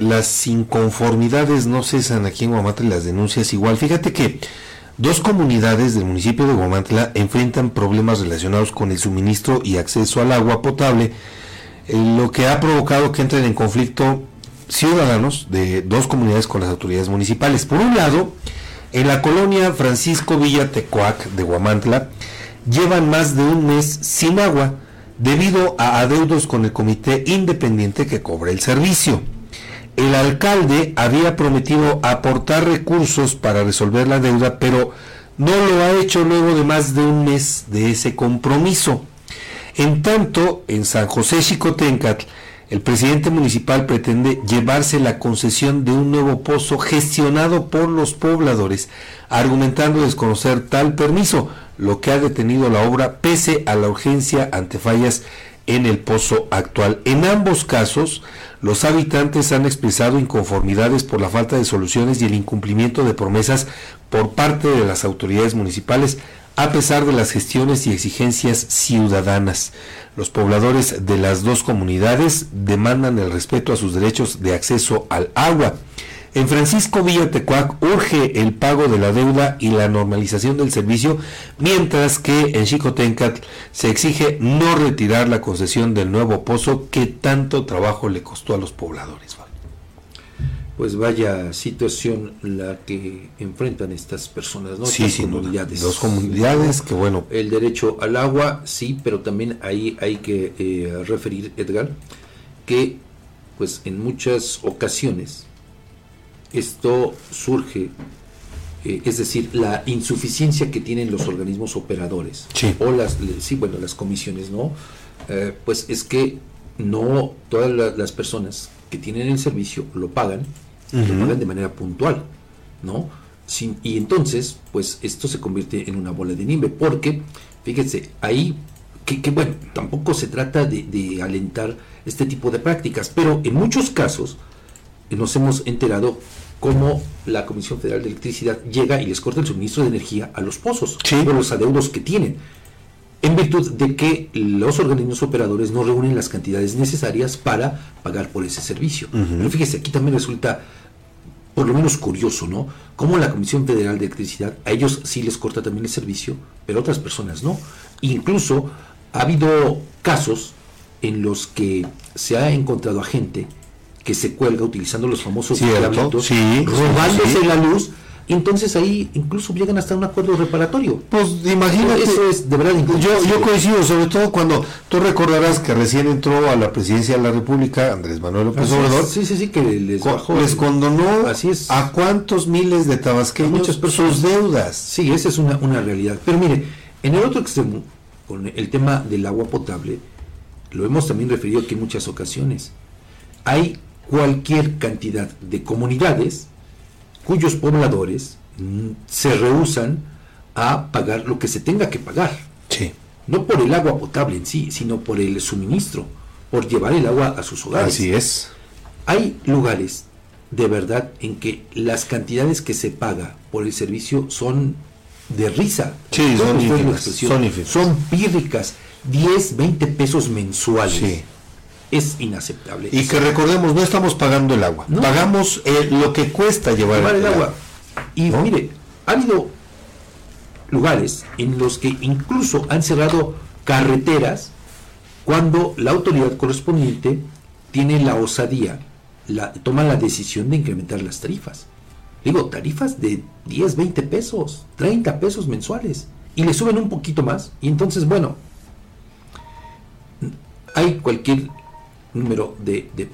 las inconformidades no cesan aquí en Guamantla las denuncias igual. Fíjate que dos comunidades del municipio de Guamantla enfrentan problemas relacionados con el suministro y acceso al agua potable, eh, lo que ha provocado que entren en conflicto ciudadanos de dos comunidades con las autoridades municipales. Por un lado, en la colonia Francisco Villa Tecoac de Guamantla, llevan más de un mes sin agua debido a adeudos con el comité independiente que cobra el servicio. El alcalde había prometido aportar recursos para resolver la deuda, pero no lo ha hecho luego de más de un mes de ese compromiso. En tanto, en San José Chicotencatl, el presidente municipal pretende llevarse la concesión de un nuevo pozo gestionado por los pobladores, argumentando desconocer tal permiso, lo que ha detenido la obra pese a la urgencia ante fallas en el pozo actual. En ambos casos, los habitantes han expresado inconformidades por la falta de soluciones y el incumplimiento de promesas por parte de las autoridades municipales, a pesar de las gestiones y exigencias ciudadanas. Los pobladores de las dos comunidades demandan el respeto a sus derechos de acceso al agua. En Francisco Villatecuac urge el pago de la deuda y la normalización del servicio, mientras que en Chicotencat se exige no retirar la concesión del nuevo pozo que tanto trabajo le costó a los pobladores. Pues vaya situación la que enfrentan estas personas, ¿no? Sí, sí, comunidades. Dos comunidades que bueno. El derecho al agua, sí, pero también ahí hay que eh, referir, Edgar, que pues en muchas ocasiones esto surge, eh, es decir, la insuficiencia que tienen los organismos operadores o las, sí, bueno, las comisiones, ¿no? Eh, pues es que no todas las personas que tienen el servicio lo pagan, lo pagan de manera puntual, ¿no? Sin, y entonces, pues esto se convierte en una bola de nieve, porque, fíjense, ahí, que, bueno, tampoco se trata de, de, alentar este tipo de prácticas, pero en muchos casos nos hemos enterado cómo la Comisión Federal de Electricidad llega y les corta el suministro de energía a los pozos, por los adeudos que tienen, en virtud de que los organismos operadores no reúnen las cantidades necesarias para pagar por ese servicio. Pero fíjese, aquí también resulta por lo menos curioso, ¿no? Cómo la Comisión Federal de Electricidad, a ellos sí les corta también el servicio, pero a otras personas no. Incluso ha habido casos en los que se ha encontrado a gente que se cuelga utilizando los famosos cablitos, robándose la luz. Y entonces ahí incluso llegan hasta un acuerdo reparatorio. Pues imagínate. Eso es de verdad yo, yo coincido, sobre todo cuando tú recordarás que recién entró a la presidencia de la República Andrés Manuel López Obrador. Sí, sí, sí, que les bajó. Les condonó Así es. a cuántos miles de tabasqueños muchas personas. sus deudas. Sí, esa es una, una realidad. Pero mire, en el otro extremo, con el tema del agua potable, lo hemos también referido aquí en muchas ocasiones. Hay cualquier cantidad de comunidades cuyos pobladores mm, se rehusan a pagar lo que se tenga que pagar. Sí. No por el agua potable en sí, sino por el suministro, por llevar el agua a sus hogares. Así es. Hay lugares de verdad en que las cantidades que se paga por el servicio son de risa. Sí, son ínfimas, son, son pírricas, 10, 20 pesos mensuales. Sí es inaceptable. Y que recordemos, no estamos pagando el agua, pagamos eh, lo que cuesta llevar, el, agua. Y mire, ha habido lugares en los que incluso han cerrado carreteras cuando la autoridad correspondiente tiene la osadía, la, toma la decisión de incrementar las tarifas. Digo, tarifas de 10, 20 pesos, 30 pesos mensuales. Y le suben un poquito más. Y entonces, bueno, hay cualquier número de, de